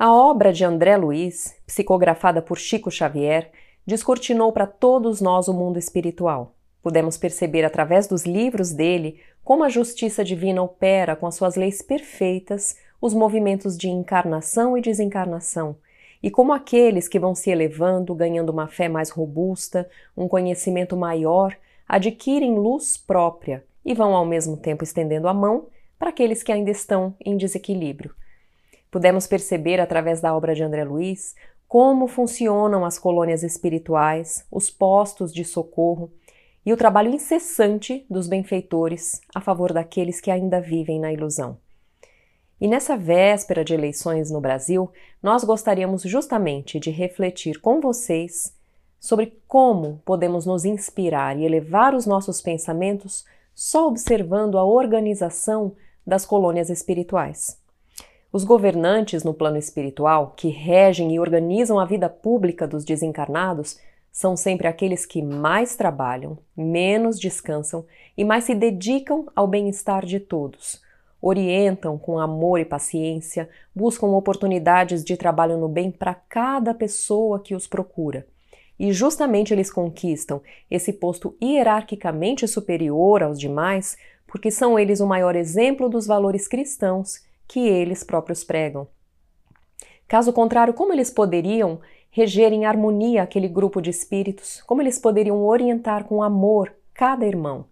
A obra de André Luiz, psicografada por Chico Xavier, descortinou para todos nós o mundo espiritual. Pudemos perceber através dos livros dele como a justiça divina opera com as suas leis perfeitas os movimentos de encarnação e desencarnação, e como aqueles que vão se elevando, ganhando uma fé mais robusta, um conhecimento maior, adquirem luz própria e vão ao mesmo tempo estendendo a mão para aqueles que ainda estão em desequilíbrio. Pudemos perceber através da obra de André Luiz como funcionam as colônias espirituais, os postos de socorro e o trabalho incessante dos benfeitores a favor daqueles que ainda vivem na ilusão. E nessa véspera de eleições no Brasil, nós gostaríamos justamente de refletir com vocês sobre como podemos nos inspirar e elevar os nossos pensamentos só observando a organização das colônias espirituais. Os governantes no plano espiritual, que regem e organizam a vida pública dos desencarnados, são sempre aqueles que mais trabalham, menos descansam e mais se dedicam ao bem-estar de todos. Orientam com amor e paciência, buscam oportunidades de trabalho no bem para cada pessoa que os procura. E justamente eles conquistam esse posto hierarquicamente superior aos demais porque são eles o maior exemplo dos valores cristãos que eles próprios pregam. Caso contrário, como eles poderiam reger em harmonia aquele grupo de espíritos? Como eles poderiam orientar com amor cada irmão?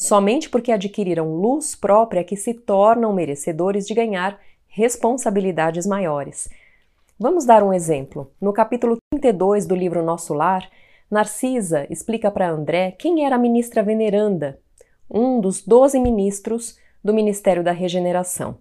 Somente porque adquiriram luz própria que se tornam merecedores de ganhar responsabilidades maiores. Vamos dar um exemplo. No capítulo 32 do livro Nosso Lar, Narcisa explica para André quem era a ministra veneranda, um dos doze ministros do Ministério da Regeneração.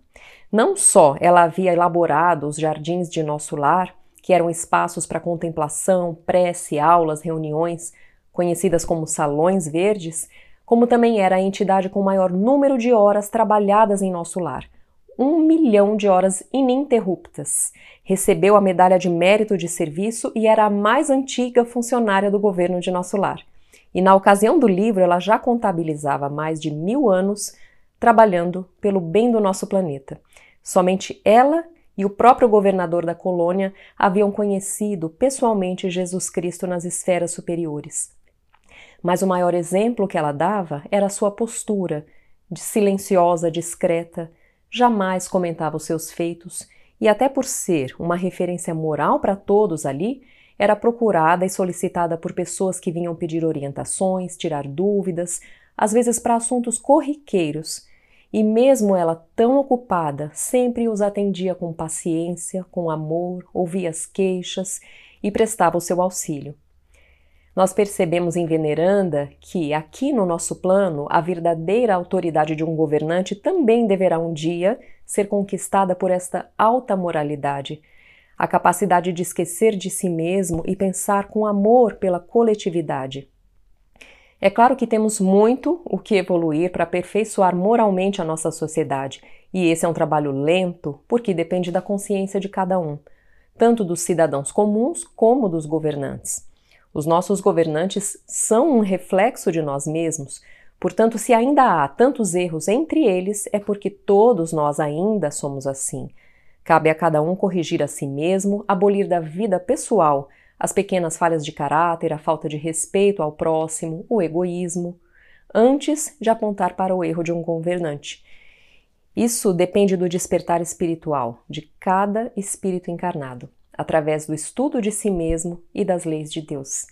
Não só ela havia elaborado os jardins de nosso lar, que eram espaços para contemplação, prece, aulas, reuniões, conhecidas como salões verdes, como também era a entidade com maior número de horas trabalhadas em nosso lar. Um milhão de horas ininterruptas. Recebeu a medalha de mérito de serviço e era a mais antiga funcionária do governo de nosso lar. E na ocasião do livro, ela já contabilizava mais de mil anos trabalhando pelo bem do nosso planeta. Somente ela e o próprio governador da colônia haviam conhecido pessoalmente Jesus Cristo nas esferas superiores. Mas o maior exemplo que ela dava era a sua postura, de silenciosa, discreta, jamais comentava os seus feitos e, até por ser uma referência moral para todos ali, era procurada e solicitada por pessoas que vinham pedir orientações, tirar dúvidas, às vezes para assuntos corriqueiros e mesmo ela tão ocupada, sempre os atendia com paciência, com amor, ouvia as queixas e prestava o seu auxílio. Nós percebemos em Veneranda que, aqui no nosso plano, a verdadeira autoridade de um governante também deverá um dia ser conquistada por esta alta moralidade, a capacidade de esquecer de si mesmo e pensar com amor pela coletividade. É claro que temos muito o que evoluir para aperfeiçoar moralmente a nossa sociedade, e esse é um trabalho lento porque depende da consciência de cada um, tanto dos cidadãos comuns como dos governantes. Os nossos governantes são um reflexo de nós mesmos, portanto, se ainda há tantos erros entre eles, é porque todos nós ainda somos assim. Cabe a cada um corrigir a si mesmo, abolir da vida pessoal as pequenas falhas de caráter, a falta de respeito ao próximo, o egoísmo, antes de apontar para o erro de um governante. Isso depende do despertar espiritual de cada espírito encarnado, através do estudo de si mesmo e das leis de Deus.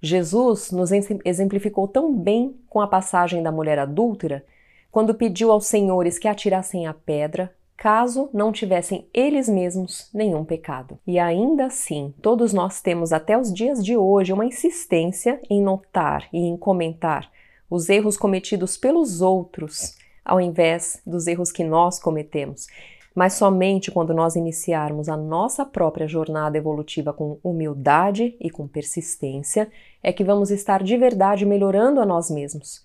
Jesus nos exemplificou tão bem com a passagem da mulher adúltera, quando pediu aos senhores que atirassem a pedra caso não tivessem eles mesmos nenhum pecado. E ainda assim, todos nós temos até os dias de hoje uma insistência em notar e em comentar os erros cometidos pelos outros, ao invés dos erros que nós cometemos. Mas somente quando nós iniciarmos a nossa própria jornada evolutiva com humildade e com persistência é que vamos estar de verdade melhorando a nós mesmos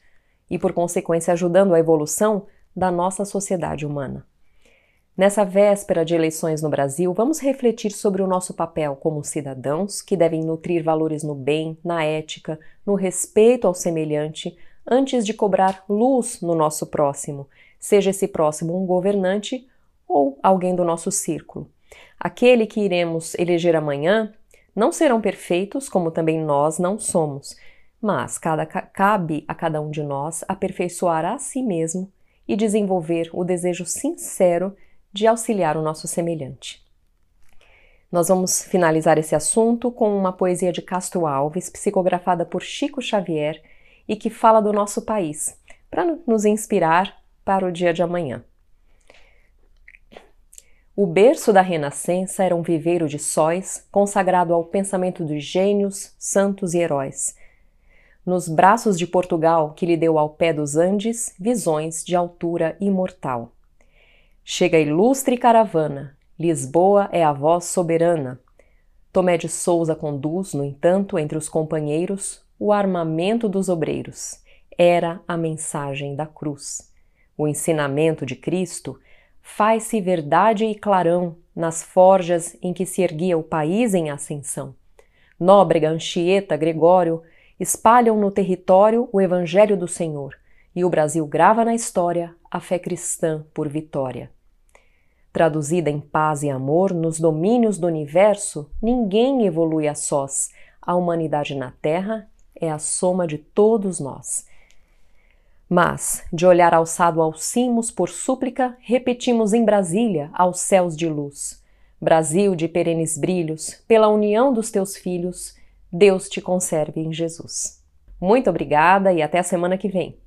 e, por consequência, ajudando a evolução da nossa sociedade humana. Nessa véspera de eleições no Brasil, vamos refletir sobre o nosso papel como cidadãos que devem nutrir valores no bem, na ética, no respeito ao semelhante, antes de cobrar luz no nosso próximo, seja esse próximo um governante ou alguém do nosso círculo. Aquele que iremos eleger amanhã não serão perfeitos, como também nós não somos, mas cada, cabe a cada um de nós aperfeiçoar a si mesmo e desenvolver o desejo sincero de auxiliar o nosso semelhante. Nós vamos finalizar esse assunto com uma poesia de Castro Alves, psicografada por Chico Xavier e que fala do nosso país, para nos inspirar para o dia de amanhã. O berço da Renascença era um viveiro de sóis consagrado ao pensamento dos gênios, santos e heróis. Nos braços de Portugal, que lhe deu ao pé dos Andes visões de altura imortal. Chega a ilustre caravana, Lisboa é a voz soberana. Tomé de Souza conduz, no entanto, entre os companheiros, o armamento dos obreiros. Era a mensagem da cruz. O ensinamento de Cristo faz-se verdade e clarão nas forjas em que se erguia o país em ascensão. Nóbrega, Anchieta, Gregório espalham no território o Evangelho do Senhor, e o Brasil grava na história a fé cristã por vitória. Traduzida em paz e amor nos domínios do universo, ninguém evolui a sós. A humanidade na Terra é a soma de todos nós. Mas, de olhar alçado aos cimos por súplica, repetimos em Brasília aos céus de luz. Brasil de perenes brilhos, pela união dos teus filhos, Deus te conserve em Jesus. Muito obrigada e até a semana que vem.